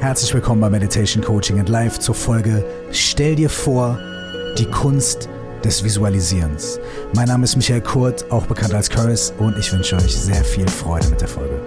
Herzlich willkommen bei Meditation Coaching and Life zur Folge Stell dir vor, die Kunst des Visualisierens. Mein Name ist Michael Kurt, auch bekannt als Curtis, und ich wünsche euch sehr viel Freude mit der Folge.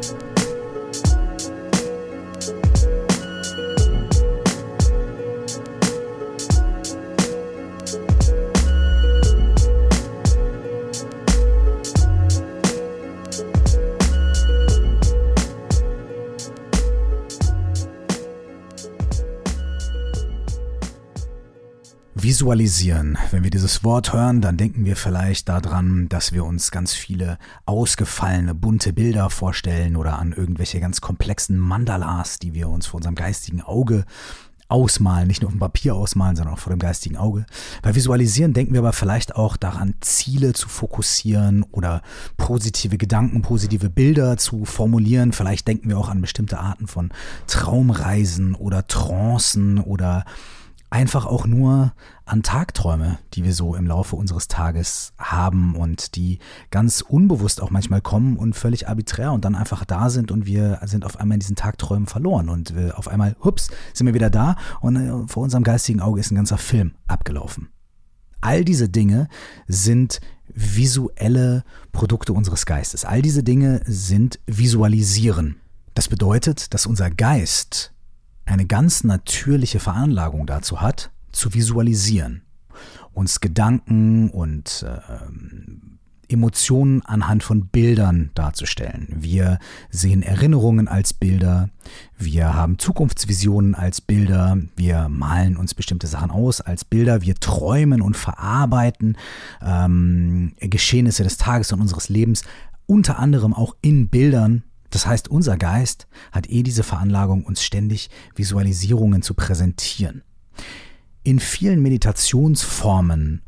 Visualisieren. Wenn wir dieses Wort hören, dann denken wir vielleicht daran, dass wir uns ganz viele ausgefallene, bunte Bilder vorstellen oder an irgendwelche ganz komplexen Mandalas, die wir uns vor unserem geistigen Auge ausmalen, nicht nur auf dem Papier ausmalen, sondern auch vor dem geistigen Auge. Bei Visualisieren denken wir aber vielleicht auch daran, Ziele zu fokussieren oder positive Gedanken, positive Bilder zu formulieren. Vielleicht denken wir auch an bestimmte Arten von Traumreisen oder Trancen oder einfach auch nur an Tagträume, die wir so im Laufe unseres Tages haben und die ganz unbewusst auch manchmal kommen und völlig arbiträr und dann einfach da sind und wir sind auf einmal in diesen Tagträumen verloren und wir auf einmal, hups, sind wir wieder da und äh, vor unserem geistigen Auge ist ein ganzer Film abgelaufen. All diese Dinge sind visuelle Produkte unseres Geistes. All diese Dinge sind Visualisieren. Das bedeutet, dass unser Geist eine ganz natürliche Veranlagung dazu hat, zu visualisieren, uns Gedanken und äh, Emotionen anhand von Bildern darzustellen. Wir sehen Erinnerungen als Bilder, wir haben Zukunftsvisionen als Bilder, wir malen uns bestimmte Sachen aus als Bilder, wir träumen und verarbeiten ähm, Geschehnisse des Tages und unseres Lebens unter anderem auch in Bildern das heißt, unser Geist hat eh diese Veranlagung, uns ständig Visualisierungen zu präsentieren. In vielen Meditationsformen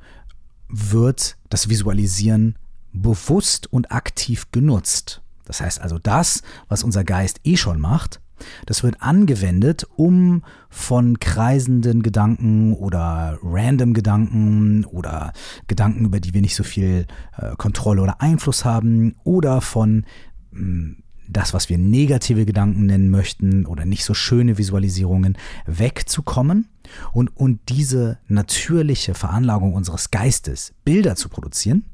wird das Visualisieren bewusst und aktiv genutzt. Das heißt also, das, was unser Geist eh schon macht, das wird angewendet, um von kreisenden Gedanken oder random Gedanken oder Gedanken, über die wir nicht so viel äh, Kontrolle oder Einfluss haben oder von mh, hm, das, was wir negative Gedanken nennen möchten oder nicht so schöne Visualisierungen, wegzukommen und, und diese natürliche Veranlagung unseres Geistes, Bilder zu produzieren,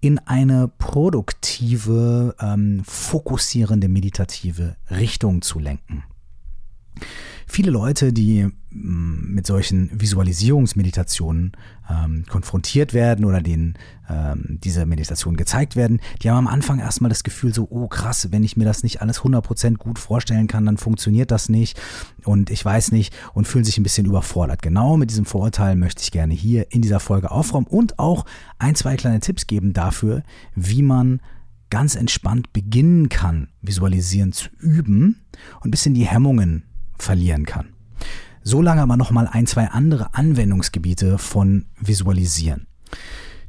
in eine produktive, ähm, fokussierende, meditative Richtung zu lenken. Viele Leute, die mm, mit solchen Visualisierungsmeditationen ähm, konfrontiert werden oder denen ähm, diese Meditationen gezeigt werden, die haben am Anfang erstmal das Gefühl so, oh krass, wenn ich mir das nicht alles 100% gut vorstellen kann, dann funktioniert das nicht und ich weiß nicht und fühlen sich ein bisschen überfordert. Genau mit diesem Vorurteil möchte ich gerne hier in dieser Folge aufräumen und auch ein, zwei kleine Tipps geben dafür, wie man ganz entspannt beginnen kann, visualisieren zu üben und ein bisschen die Hemmungen verlieren kann. So lange aber nochmal ein, zwei andere Anwendungsgebiete von Visualisieren.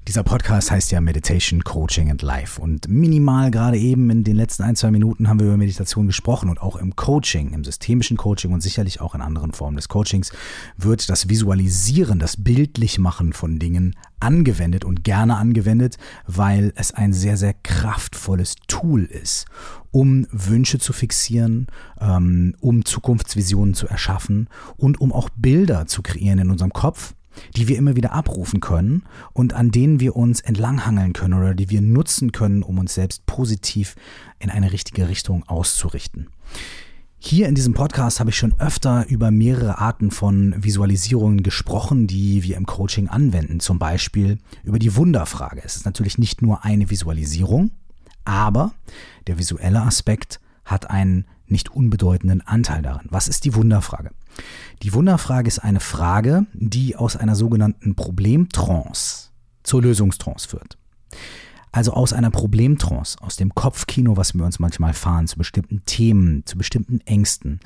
Dieser Podcast heißt ja Meditation, Coaching and Life. Und minimal gerade eben in den letzten ein, zwei Minuten haben wir über Meditation gesprochen und auch im Coaching, im systemischen Coaching und sicherlich auch in anderen Formen des Coachings wird das Visualisieren, das Bildlichmachen von Dingen angewendet und gerne angewendet, weil es ein sehr, sehr kraftvolles Tool ist, um Wünsche zu fixieren, ähm, um Zukunftsvisionen zu erschaffen und um auch Bilder zu kreieren in unserem Kopf die wir immer wieder abrufen können und an denen wir uns entlanghangeln können oder die wir nutzen können, um uns selbst positiv in eine richtige Richtung auszurichten. Hier in diesem Podcast habe ich schon öfter über mehrere Arten von Visualisierungen gesprochen, die wir im Coaching anwenden. Zum Beispiel über die Wunderfrage. Es ist natürlich nicht nur eine Visualisierung, aber der visuelle Aspekt hat einen nicht unbedeutenden Anteil daran. Was ist die Wunderfrage? Die Wunderfrage ist eine Frage, die aus einer sogenannten Problemtrance zur Lösungstrance führt. Also aus einer Problemtrance, aus dem Kopfkino, was wir uns manchmal fahren, zu bestimmten Themen, zu bestimmten Ängsten,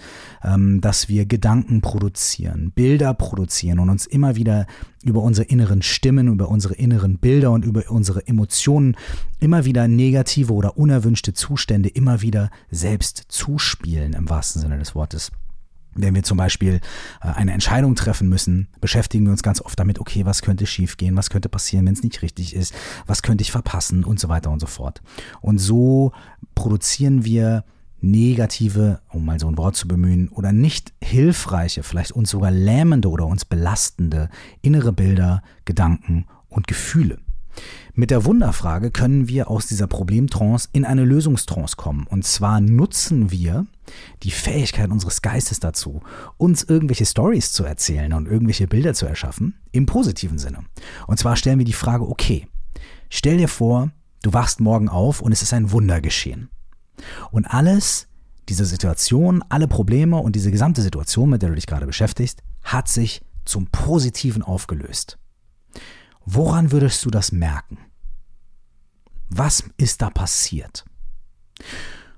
ähm, dass wir Gedanken produzieren, Bilder produzieren und uns immer wieder über unsere inneren Stimmen, über unsere inneren Bilder und über unsere Emotionen immer wieder negative oder unerwünschte Zustände immer wieder selbst zuspielen, im wahrsten Sinne des Wortes. Wenn wir zum Beispiel äh, eine Entscheidung treffen müssen, beschäftigen wir uns ganz oft damit, okay, was könnte schiefgehen, was könnte passieren, wenn es nicht richtig ist, was könnte ich verpassen und so weiter und so fort. Und so produzieren wir negative, um mal so ein Wort zu bemühen, oder nicht hilfreiche, vielleicht uns sogar lähmende oder uns belastende innere Bilder, Gedanken und Gefühle. Mit der Wunderfrage können wir aus dieser Problemtrance in eine Lösungstrance kommen. Und zwar nutzen wir die Fähigkeit unseres Geistes dazu, uns irgendwelche Stories zu erzählen und irgendwelche Bilder zu erschaffen, im positiven Sinne. Und zwar stellen wir die Frage, okay, stell dir vor, du wachst morgen auf und es ist ein Wunder geschehen. Und alles, diese Situation, alle Probleme und diese gesamte Situation, mit der du dich gerade beschäftigst, hat sich zum Positiven aufgelöst. Woran würdest du das merken? Was ist da passiert?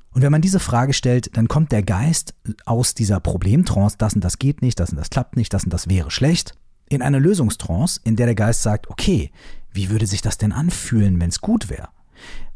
Und wenn man diese Frage stellt, dann kommt der Geist aus dieser Problemtrance, das und das geht nicht, das und das klappt nicht, das und das wäre schlecht, in eine Lösungstrance, in der der Geist sagt, okay, wie würde sich das denn anfühlen, wenn es gut wäre?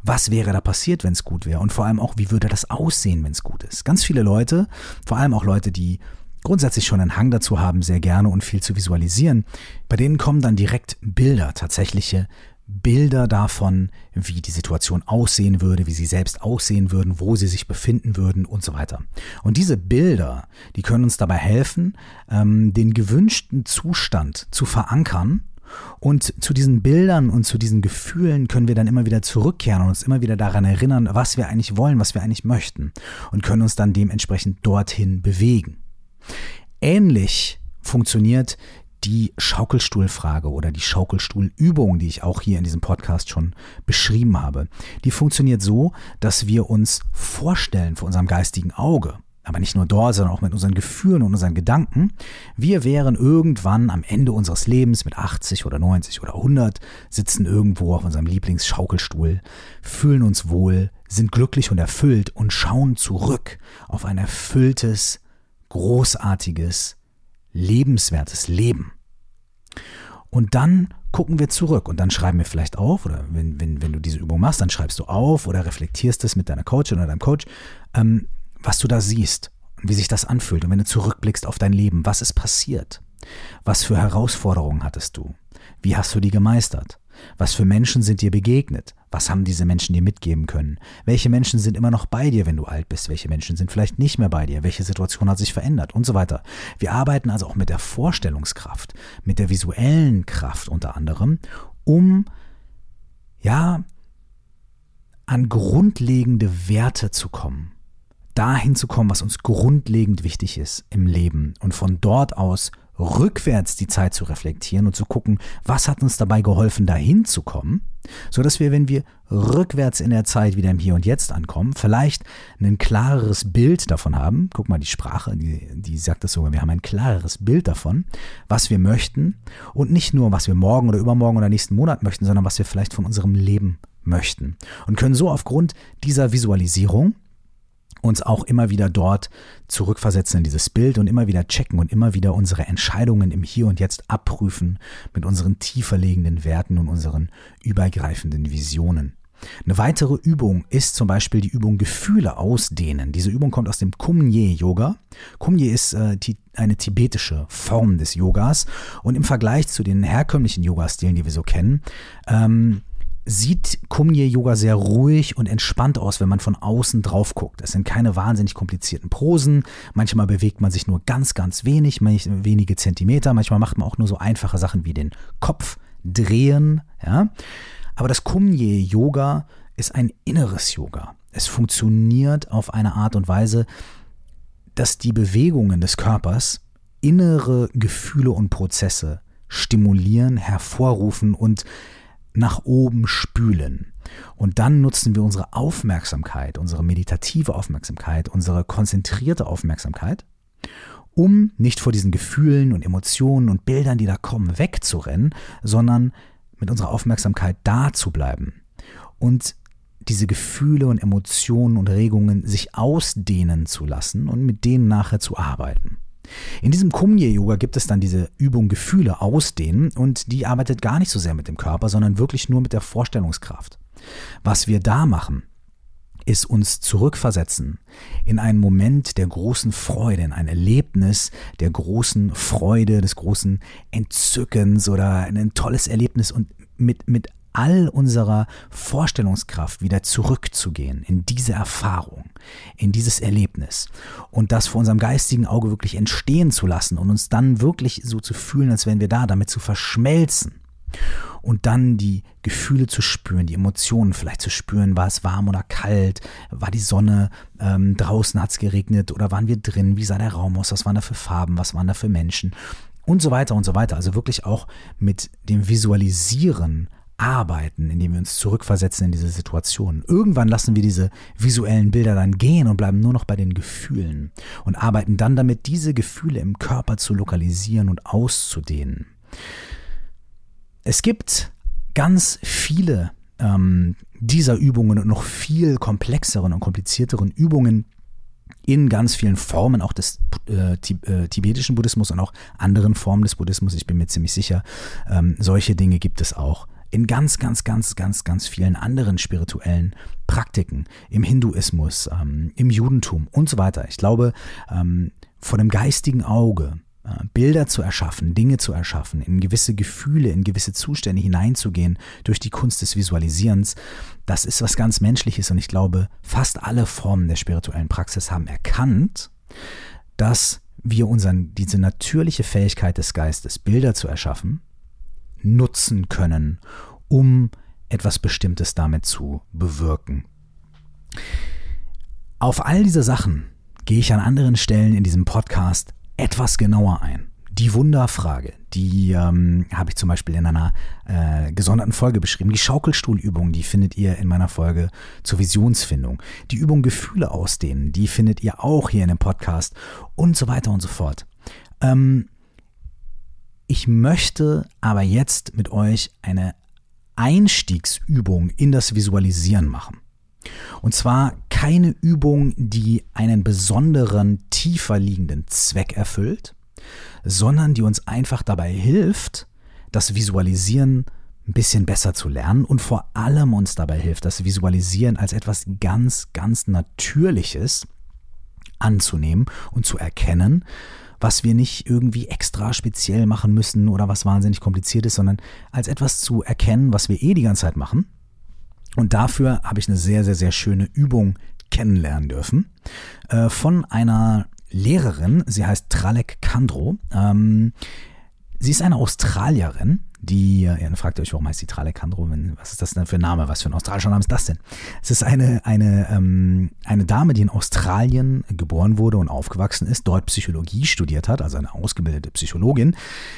Was wäre da passiert, wenn es gut wäre? Und vor allem auch, wie würde das aussehen, wenn es gut ist? Ganz viele Leute, vor allem auch Leute, die grundsätzlich schon einen Hang dazu haben, sehr gerne und viel zu visualisieren, bei denen kommen dann direkt Bilder, tatsächliche Bilder davon, wie die Situation aussehen würde, wie sie selbst aussehen würden, wo sie sich befinden würden und so weiter. Und diese Bilder, die können uns dabei helfen, ähm, den gewünschten Zustand zu verankern und zu diesen Bildern und zu diesen Gefühlen können wir dann immer wieder zurückkehren und uns immer wieder daran erinnern, was wir eigentlich wollen, was wir eigentlich möchten und können uns dann dementsprechend dorthin bewegen. Ähnlich funktioniert die Schaukelstuhlfrage oder die Schaukelstuhlübung, die ich auch hier in diesem Podcast schon beschrieben habe. Die funktioniert so, dass wir uns vorstellen vor unserem geistigen Auge, aber nicht nur dort, sondern auch mit unseren Gefühlen und unseren Gedanken. Wir wären irgendwann am Ende unseres Lebens mit 80 oder 90 oder 100, sitzen irgendwo auf unserem Lieblingsschaukelstuhl, fühlen uns wohl, sind glücklich und erfüllt und schauen zurück auf ein erfülltes, großartiges, lebenswertes Leben. Und dann gucken wir zurück und dann schreiben wir vielleicht auf, oder wenn, wenn, wenn du diese Übung machst, dann schreibst du auf oder reflektierst es mit deiner Coach oder deinem Coach. Ähm, was du da siehst und wie sich das anfühlt. Und wenn du zurückblickst auf dein Leben, was ist passiert? Was für Herausforderungen hattest du? Wie hast du die gemeistert? Was für Menschen sind dir begegnet? Was haben diese Menschen dir mitgeben können? Welche Menschen sind immer noch bei dir, wenn du alt bist? Welche Menschen sind vielleicht nicht mehr bei dir? Welche Situation hat sich verändert? Und so weiter. Wir arbeiten also auch mit der Vorstellungskraft, mit der visuellen Kraft unter anderem, um, ja, an grundlegende Werte zu kommen dahin zu kommen, was uns grundlegend wichtig ist im Leben und von dort aus rückwärts die Zeit zu reflektieren und zu gucken, was hat uns dabei geholfen, dahin zu kommen, so dass wir, wenn wir rückwärts in der Zeit wieder im Hier und Jetzt ankommen, vielleicht ein klareres Bild davon haben. Guck mal, die Sprache, die, die sagt das sogar, wir haben ein klareres Bild davon, was wir möchten und nicht nur, was wir morgen oder übermorgen oder nächsten Monat möchten, sondern was wir vielleicht von unserem Leben möchten und können so aufgrund dieser Visualisierung uns auch immer wieder dort zurückversetzen in dieses Bild und immer wieder checken und immer wieder unsere Entscheidungen im Hier und Jetzt abprüfen mit unseren tiefer liegenden Werten und unseren übergreifenden Visionen. Eine weitere Übung ist zum Beispiel die Übung Gefühle ausdehnen. Diese Übung kommt aus dem Kumye-Yoga. Kumye ist äh, eine tibetische Form des Yogas und im Vergleich zu den herkömmlichen Yoga-Stilen, die wir so kennen, ähm, sieht Kumye Yoga sehr ruhig und entspannt aus, wenn man von außen drauf guckt. Es sind keine wahnsinnig komplizierten Posen. Manchmal bewegt man sich nur ganz, ganz wenig, wenige Zentimeter. Manchmal macht man auch nur so einfache Sachen wie den Kopf drehen. Ja? Aber das Kumye Yoga ist ein inneres Yoga. Es funktioniert auf eine Art und Weise, dass die Bewegungen des Körpers innere Gefühle und Prozesse stimulieren, hervorrufen und nach oben spülen. Und dann nutzen wir unsere Aufmerksamkeit, unsere meditative Aufmerksamkeit, unsere konzentrierte Aufmerksamkeit, um nicht vor diesen Gefühlen und Emotionen und Bildern, die da kommen, wegzurennen, sondern mit unserer Aufmerksamkeit da zu bleiben und diese Gefühle und Emotionen und Regungen sich ausdehnen zu lassen und mit denen nachher zu arbeiten. In diesem Kumye-Yoga gibt es dann diese Übung Gefühle ausdehnen und die arbeitet gar nicht so sehr mit dem Körper, sondern wirklich nur mit der Vorstellungskraft. Was wir da machen, ist uns zurückversetzen in einen Moment der großen Freude, in ein Erlebnis der großen Freude, des großen Entzückens oder ein tolles Erlebnis und mit, mit all unserer Vorstellungskraft wieder zurückzugehen in diese Erfahrung, in dieses Erlebnis und das vor unserem geistigen Auge wirklich entstehen zu lassen und uns dann wirklich so zu fühlen, als wären wir da, damit zu verschmelzen und dann die Gefühle zu spüren, die Emotionen vielleicht zu spüren, war es warm oder kalt, war die Sonne, ähm, draußen? Hat es geregnet? Oder waren wir drin, wie sah der Raum aus, was waren da für Farben, was waren da für Menschen? Und so weiter und so weiter. Also wirklich auch mit dem Visualisieren arbeiten, indem wir uns zurückversetzen in diese Situation. Irgendwann lassen wir diese visuellen Bilder dann gehen und bleiben nur noch bei den Gefühlen und arbeiten dann damit, diese Gefühle im Körper zu lokalisieren und auszudehnen. Es gibt ganz viele ähm, dieser Übungen und noch viel komplexeren und komplizierteren Übungen in ganz vielen Formen auch des äh, äh, tibetischen Buddhismus und auch anderen Formen des Buddhismus. Ich bin mir ziemlich sicher, ähm, solche Dinge gibt es auch in ganz, ganz, ganz, ganz, ganz vielen anderen spirituellen Praktiken, im Hinduismus, ähm, im Judentum und so weiter. Ich glaube, ähm, vor dem geistigen Auge äh, Bilder zu erschaffen, Dinge zu erschaffen, in gewisse Gefühle, in gewisse Zustände hineinzugehen durch die Kunst des Visualisierens, das ist was ganz Menschliches und ich glaube, fast alle Formen der spirituellen Praxis haben erkannt, dass wir unseren, diese natürliche Fähigkeit des Geistes, Bilder zu erschaffen, nutzen können, um etwas Bestimmtes damit zu bewirken. Auf all diese Sachen gehe ich an anderen Stellen in diesem Podcast etwas genauer ein. Die Wunderfrage, die ähm, habe ich zum Beispiel in einer äh, gesonderten Folge beschrieben. Die Schaukelstuhlübung, die findet ihr in meiner Folge zur Visionsfindung. Die Übung Gefühle ausdehnen, die findet ihr auch hier in dem Podcast und so weiter und so fort. Ähm, ich möchte aber jetzt mit euch eine Einstiegsübung in das Visualisieren machen. Und zwar keine Übung, die einen besonderen, tiefer liegenden Zweck erfüllt, sondern die uns einfach dabei hilft, das Visualisieren ein bisschen besser zu lernen und vor allem uns dabei hilft, das Visualisieren als etwas ganz, ganz Natürliches anzunehmen und zu erkennen, was wir nicht irgendwie extra speziell machen müssen oder was wahnsinnig kompliziert ist, sondern als etwas zu erkennen, was wir eh die ganze Zeit machen und dafür habe ich eine sehr, sehr, sehr schöne Übung kennenlernen dürfen äh, von einer Lehrerin. Sie heißt Tralek Kandro. Ähm, sie ist eine Australierin, die, ja, dann fragt ihr euch, warum heißt die Tralekandro? Was ist das denn für ein Name? Was für ein australischer Name ist das denn? Es ist eine, eine, ähm, eine Dame, die in Australien geboren wurde und aufgewachsen ist, dort Psychologie studiert hat, also eine ausgebildete Psychologin,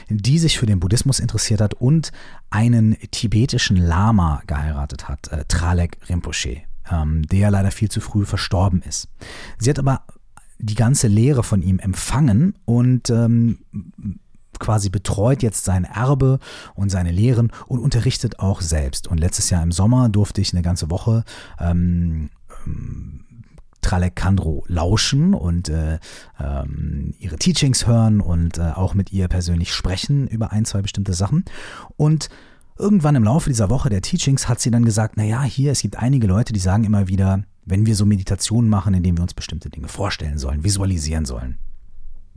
die sich für den Buddhismus interessiert hat und einen tibetischen Lama geheiratet hat, äh, Tralek Rinpoche, ähm, der leider viel zu früh verstorben ist. Sie hat aber die ganze Lehre von ihm empfangen und ähm, quasi betreut jetzt sein Erbe und seine Lehren und unterrichtet auch selbst. Und letztes Jahr im Sommer durfte ich eine ganze Woche ähm, ähm, Tralekandro lauschen und äh, ähm, ihre Teachings hören und äh, auch mit ihr persönlich sprechen über ein, zwei bestimmte Sachen. Und irgendwann im Laufe dieser Woche der Teachings hat sie dann gesagt, naja, hier, es gibt einige Leute, die sagen immer wieder, wenn wir so Meditationen machen, indem wir uns bestimmte Dinge vorstellen sollen, visualisieren sollen,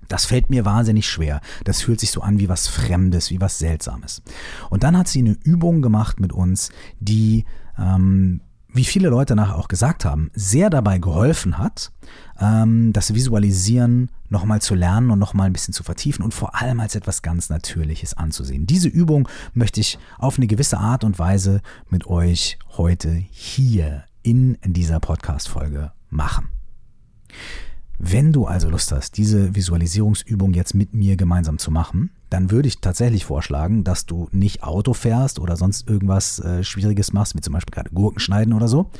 das fällt mir wahnsinnig schwer. Das fühlt sich so an wie was Fremdes, wie was Seltsames. Und dann hat sie eine Übung gemacht mit uns, die, ähm, wie viele Leute nachher auch gesagt haben, sehr dabei geholfen hat, ähm, das Visualisieren nochmal zu lernen und nochmal ein bisschen zu vertiefen und vor allem als etwas ganz Natürliches anzusehen. Diese Übung möchte ich auf eine gewisse Art und Weise mit euch heute hier in dieser Podcast-Folge machen. Wenn du also Lust hast, diese Visualisierungsübung jetzt mit mir gemeinsam zu machen, dann würde ich tatsächlich vorschlagen, dass du nicht Auto fährst oder sonst irgendwas äh, Schwieriges machst, wie zum Beispiel gerade Gurken schneiden oder so,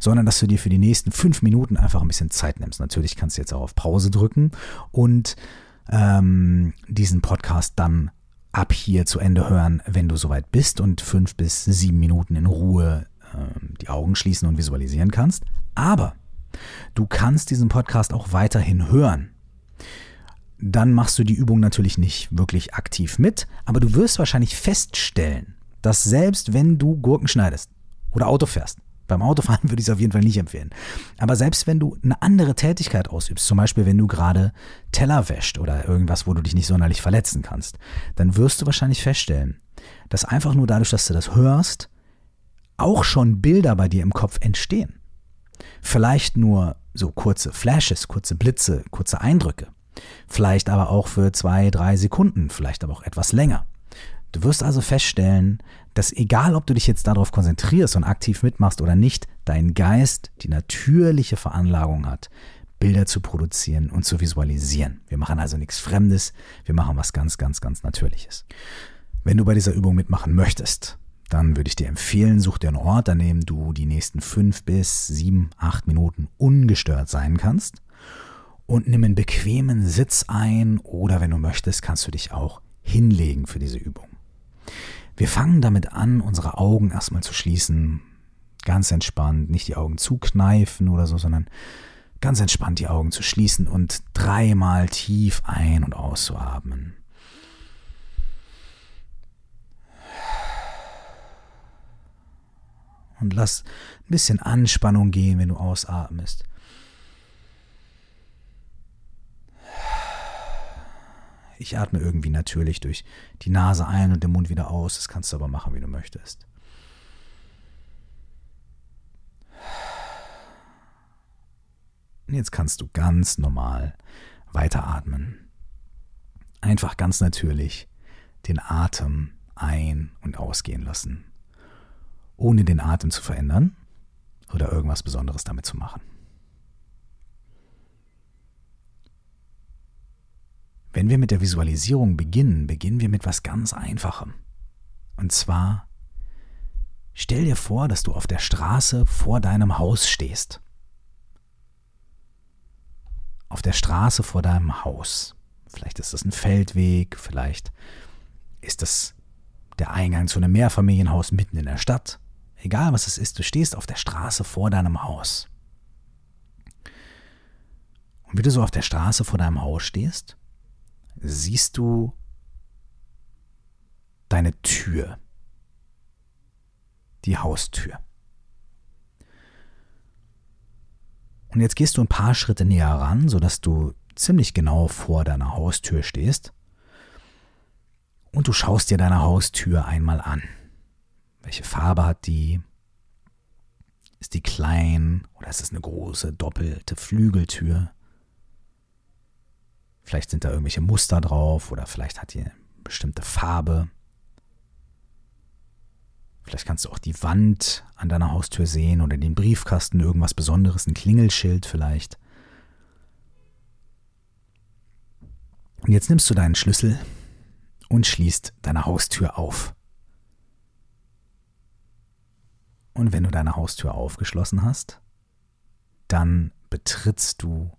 sondern dass du dir für die nächsten fünf Minuten einfach ein bisschen Zeit nimmst. Natürlich kannst du jetzt auch auf Pause drücken und ähm, diesen Podcast dann ab hier zu Ende hören, wenn du soweit bist und fünf bis sieben Minuten in Ruhe äh, die Augen schließen und visualisieren kannst. Aber Du kannst diesen Podcast auch weiterhin hören. Dann machst du die Übung natürlich nicht wirklich aktiv mit, aber du wirst wahrscheinlich feststellen, dass selbst wenn du Gurken schneidest oder Auto fährst, beim Autofahren würde ich es auf jeden Fall nicht empfehlen. Aber selbst wenn du eine andere Tätigkeit ausübst, zum Beispiel wenn du gerade Teller wäscht oder irgendwas, wo du dich nicht sonderlich verletzen kannst, dann wirst du wahrscheinlich feststellen, dass einfach nur dadurch, dass du das hörst, auch schon Bilder bei dir im Kopf entstehen. Vielleicht nur so kurze Flashes, kurze Blitze, kurze Eindrücke. Vielleicht aber auch für zwei, drei Sekunden, vielleicht aber auch etwas länger. Du wirst also feststellen, dass egal ob du dich jetzt darauf konzentrierst und aktiv mitmachst oder nicht, dein Geist die natürliche Veranlagung hat, Bilder zu produzieren und zu visualisieren. Wir machen also nichts Fremdes, wir machen was ganz, ganz, ganz Natürliches. Wenn du bei dieser Übung mitmachen möchtest, dann würde ich dir empfehlen, such dir einen Ort, an dem du die nächsten fünf bis sieben, acht Minuten ungestört sein kannst und nimm einen bequemen Sitz ein oder wenn du möchtest, kannst du dich auch hinlegen für diese Übung. Wir fangen damit an, unsere Augen erstmal zu schließen, ganz entspannt, nicht die Augen zukneifen oder so, sondern ganz entspannt die Augen zu schließen und dreimal tief ein- und auszuatmen. Und lass ein bisschen Anspannung gehen, wenn du ausatmest. Ich atme irgendwie natürlich durch die Nase ein und den Mund wieder aus. Das kannst du aber machen, wie du möchtest. Jetzt kannst du ganz normal weiteratmen. Einfach ganz natürlich den Atem ein- und ausgehen lassen, ohne den Atem zu verändern oder irgendwas Besonderes damit zu machen. Wenn wir mit der Visualisierung beginnen, beginnen wir mit was ganz Einfachem. Und zwar, stell dir vor, dass du auf der Straße vor deinem Haus stehst auf der Straße vor deinem Haus. Vielleicht ist das ein Feldweg, vielleicht ist das der Eingang zu einem Mehrfamilienhaus mitten in der Stadt. Egal was es ist, du stehst auf der Straße vor deinem Haus. Und wie du so auf der Straße vor deinem Haus stehst, siehst du deine Tür, die Haustür. Und jetzt gehst du ein paar Schritte näher ran, sodass du ziemlich genau vor deiner Haustür stehst. Und du schaust dir deine Haustür einmal an. Welche Farbe hat die? Ist die klein oder ist es eine große doppelte Flügeltür? Vielleicht sind da irgendwelche Muster drauf oder vielleicht hat die eine bestimmte Farbe. Vielleicht kannst du auch die Wand an deiner Haustür sehen oder den Briefkasten, irgendwas Besonderes, ein Klingelschild vielleicht. Und jetzt nimmst du deinen Schlüssel und schließt deine Haustür auf. Und wenn du deine Haustür aufgeschlossen hast, dann betrittst du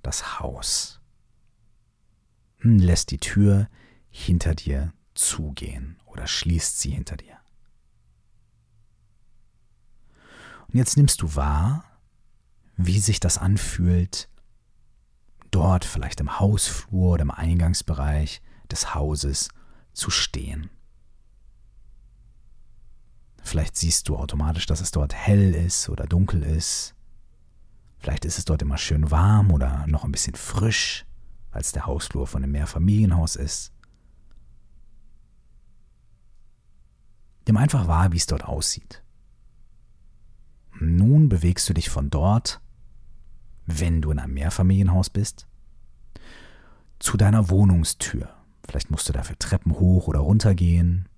das Haus. Lässt die Tür hinter dir zugehen oder schließt sie hinter dir. Und jetzt nimmst du wahr, wie sich das anfühlt, dort vielleicht im Hausflur oder im Eingangsbereich des Hauses zu stehen. Vielleicht siehst du automatisch, dass es dort hell ist oder dunkel ist. Vielleicht ist es dort immer schön warm oder noch ein bisschen frisch, weil es der Hausflur von einem Mehrfamilienhaus ist. Nimm einfach wahr, wie es dort aussieht. Nun bewegst du dich von dort, wenn du in einem Mehrfamilienhaus bist, zu deiner Wohnungstür. Vielleicht musst du dafür Treppen hoch oder runter gehen.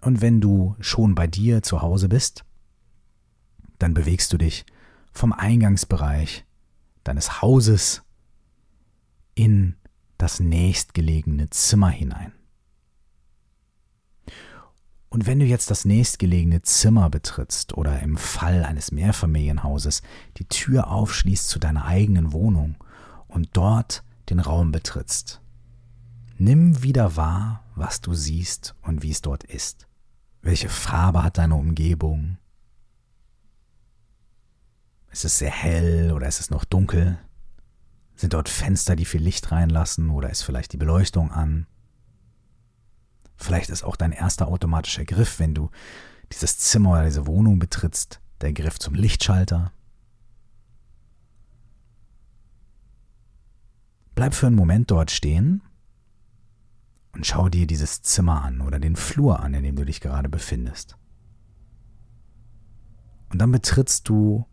Und wenn du schon bei dir zu Hause bist, dann bewegst du dich vom Eingangsbereich deines Hauses in das nächstgelegene Zimmer hinein. Und wenn du jetzt das nächstgelegene Zimmer betrittst oder im Fall eines Mehrfamilienhauses die Tür aufschließt zu deiner eigenen Wohnung und dort den Raum betrittst, nimm wieder wahr, was du siehst und wie es dort ist. Welche Farbe hat deine Umgebung? Ist es sehr hell oder ist es noch dunkel? Sind dort Fenster, die viel Licht reinlassen oder ist vielleicht die Beleuchtung an? Vielleicht ist auch dein erster automatischer Griff, wenn du dieses Zimmer oder diese Wohnung betrittst, der Griff zum Lichtschalter. Bleib für einen Moment dort stehen Und schau dir dieses Zimmer an oder den Flur an, in dem du dich gerade befindest. Und dann betrittst du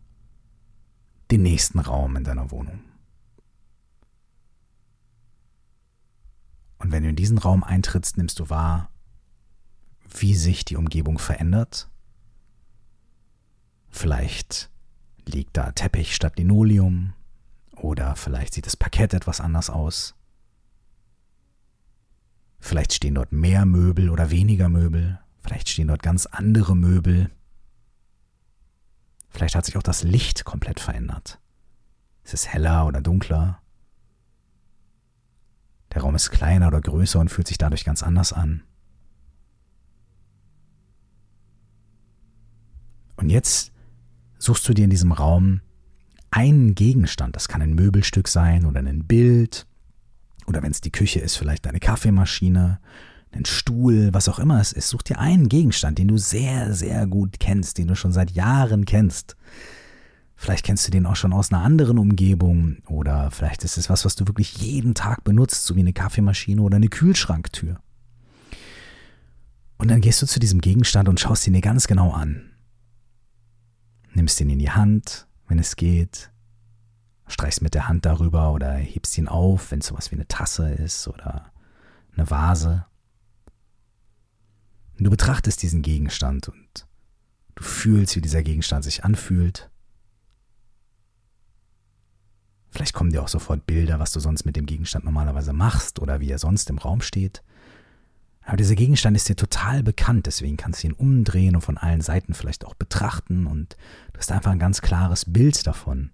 den nächsten Raum in deiner Wohnung. Und wenn du in diesen Raum eintrittst, nimmst du wahr, wie sich die Umgebung verändert. Vielleicht liegt da Teppich statt Linoleum oder vielleicht sieht das Parkett etwas anders aus. Vielleicht stehen dort mehr Möbel oder weniger Möbel. Vielleicht stehen dort ganz andere Möbel. Vielleicht hat sich auch das Licht komplett verändert. Es ist heller oder dunkler. Der Raum ist kleiner oder größer und fühlt sich dadurch ganz anders an. Und jetzt suchst du dir in diesem Raum einen Gegenstand. Das kann ein Möbelstück sein oder ein Bild. Oder wenn es die Küche ist, vielleicht eine Kaffeemaschine, ein Stuhl, was auch immer es ist. Such dir einen Gegenstand, den du sehr, sehr gut kennst, den du schon seit Jahren kennst. Vielleicht kennst du den auch schon aus einer anderen Umgebung oder vielleicht ist es was, was du wirklich jeden Tag benutzt, so wie eine Kaffeemaschine oder eine Kühlschranktür. Und dann gehst du zu diesem Gegenstand und schaust ihn dir ganz genau an. Nimmst ihn in die Hand, wenn es geht, streichst mit der Hand darüber oder hebst ihn auf, wenn es sowas wie eine Tasse ist oder eine Vase. Und du betrachtest diesen Gegenstand und du fühlst, wie dieser Gegenstand sich anfühlt. Vielleicht kommen dir auch sofort Bilder, was du sonst mit dem Gegenstand normalerweise machst oder wie er sonst im Raum steht. Aber dieser Gegenstand ist dir total bekannt, deswegen kannst du ihn umdrehen und von allen Seiten vielleicht auch betrachten und du hast einfach ein ganz klares Bild davon,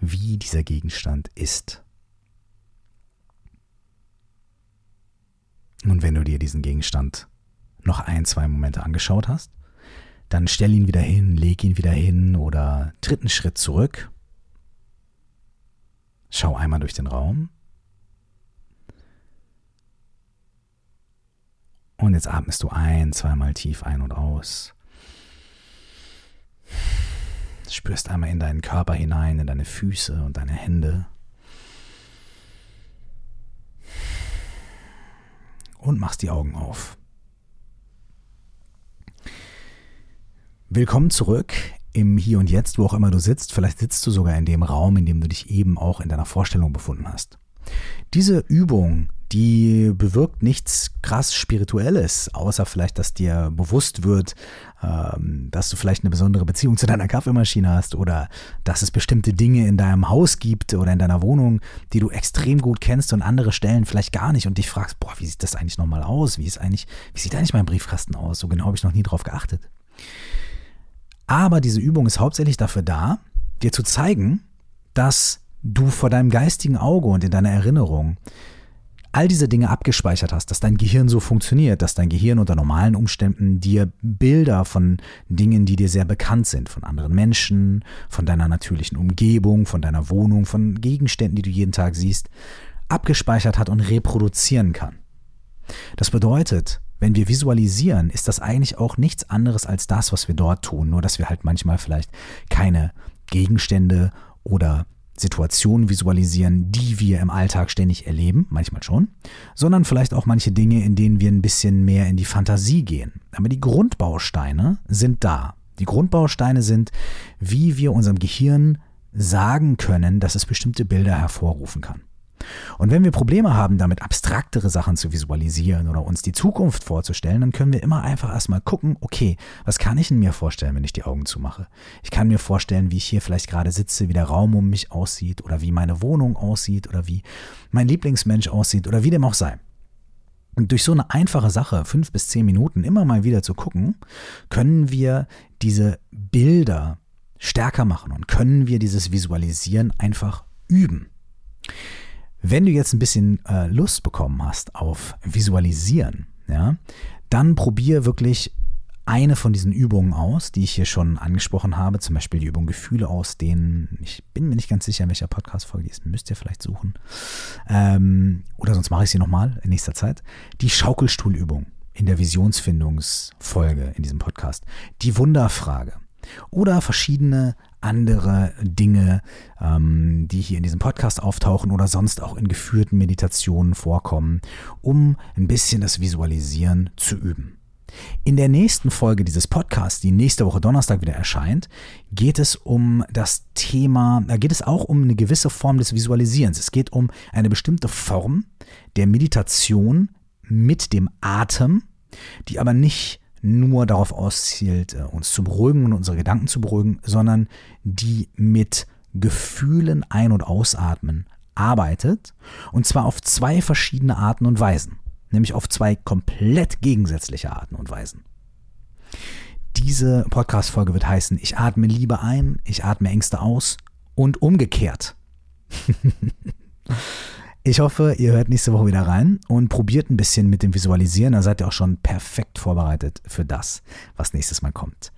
wie dieser Gegenstand ist. Und wenn du dir diesen Gegenstand noch ein, zwei Momente angeschaut hast, dann stell ihn wieder hin, leg ihn wieder hin oder tritt einen Schritt zurück Schau einmal durch den Raum. Und jetzt atmest du ein, zweimal tief ein und aus. Spürst einmal in deinen Körper hinein, in deine Füße und deine Hände. Und machst die Augen auf. Willkommen zurück im Hier und Jetzt, wo auch immer du sitzt. Vielleicht sitzt du sogar in dem Raum, in dem du dich eben auch in deiner Vorstellung befunden hast. Diese Übung, die bewirkt nichts krass Spirituelles, außer vielleicht, dass dir bewusst wird, ähm, dass du vielleicht eine besondere Beziehung zu deiner Kaffeemaschine hast oder dass es bestimmte Dinge in deinem Haus gibt oder in deiner Wohnung, die du extrem gut kennst und andere Stellen vielleicht gar nicht und dich fragst, boah, wie sieht das eigentlich nochmal aus? Wie ist eigentlich, wie sieht eigentlich mein Briefkasten aus? So genau habe ich noch nie drauf geachtet. Aber diese Übung ist hauptsächlich dafür da, dir zu zeigen, dass du vor deinem geistigen Auge und in deiner Erinnerung all diese Dinge abgespeichert hast, dass dein Gehirn so funktioniert, dass dein Gehirn unter normalen Umständen dir Bilder von Dingen, die dir sehr bekannt sind, von anderen Menschen, von deiner natürlichen Umgebung, von deiner Wohnung, von Gegenständen, die du jeden Tag siehst, abgespeichert hat und reproduzieren kann. Das bedeutet, wenn wir visualisieren, ist das eigentlich auch nichts anderes als das, was wir dort tun, nur dass wir halt manchmal vielleicht keine Gegenstände oder Situationen visualisieren, die wir im Alltag ständig erleben, manchmal schon, sondern vielleicht auch manche Dinge, in denen wir ein bisschen mehr in die Fantasie gehen. Aber die Grundbausteine sind da. Die Grundbausteine sind, wie wir unserem Gehirn sagen können, dass es bestimmte Bilder hervorrufen kann. Und wenn wir Probleme haben, damit abstraktere Sachen zu visualisieren oder uns die Zukunft vorzustellen, dann können wir immer einfach erstmal gucken, okay, was kann ich in mir vorstellen, wenn ich die Augen zumache? Ich kann mir vorstellen, wie ich hier vielleicht gerade sitze, wie der Raum um mich aussieht oder wie meine Wohnung aussieht oder wie mein Lieblingsmensch aussieht oder wie dem auch sei. Und durch so eine einfache Sache, fünf bis zehn Minuten immer mal wieder zu gucken, können wir diese Bilder stärker machen und können wir dieses Visualisieren einfach üben. Wenn du jetzt ein bisschen äh, Lust bekommen hast auf Visualisieren, ja, dann probier wirklich eine von diesen Übungen aus, die ich hier schon angesprochen habe, zum Beispiel die Übung Gefühle ausdehnen. Ich bin mir nicht ganz sicher, in welcher Podcast-Folge ist, müsst ihr vielleicht suchen. Ähm, oder sonst mache ich sie nochmal in nächster Zeit. Die Schaukelstuhlübung in der Visionsfindungsfolge in diesem Podcast. Die Wunderfrage. Oder verschiedene andere Dinge, ähm, die hier in diesem Podcast auftauchen oder sonst auch in geführten Meditationen vorkommen, um ein bisschen das Visualisieren zu üben. In der nächsten Folge dieses Podcasts, die nächste Woche Donnerstag wieder erscheint, geht es um das Thema, da geht es auch um eine gewisse Form des Visualisierens. Es geht um eine bestimmte Form der Meditation mit dem Atem, die aber nicht nur darauf auszielt, äh, uns zu beruhigen und unsere Gedanken zu beruhigen, sondern die mit Gefühlen ein- und ausatmen arbeitet, und zwar auf zwei verschiedene Arten und Weisen nämlich auf zwei komplett gegensätzliche Arten und Weisen. Diese Podcast-Folge wird heißen, ich atme Liebe ein, ich atme Ängste aus und umgekehrt. ich hoffe, ihr hört nächste Woche wieder rein und probiert ein bisschen mit dem Visualisieren. Da seid ihr auch schon perfekt vorbereitet für das, was nächstes Mal kommt.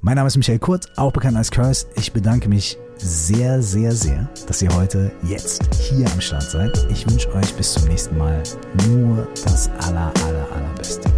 Mein Name ist Michael Kurt, auch bekannt als Curse. Ich bedanke mich sehr, sehr, sehr, dass ihr heute jetzt hier am Start seid. Ich wünsche euch bis zum nächsten Mal nur das aller, aller, allerbeste.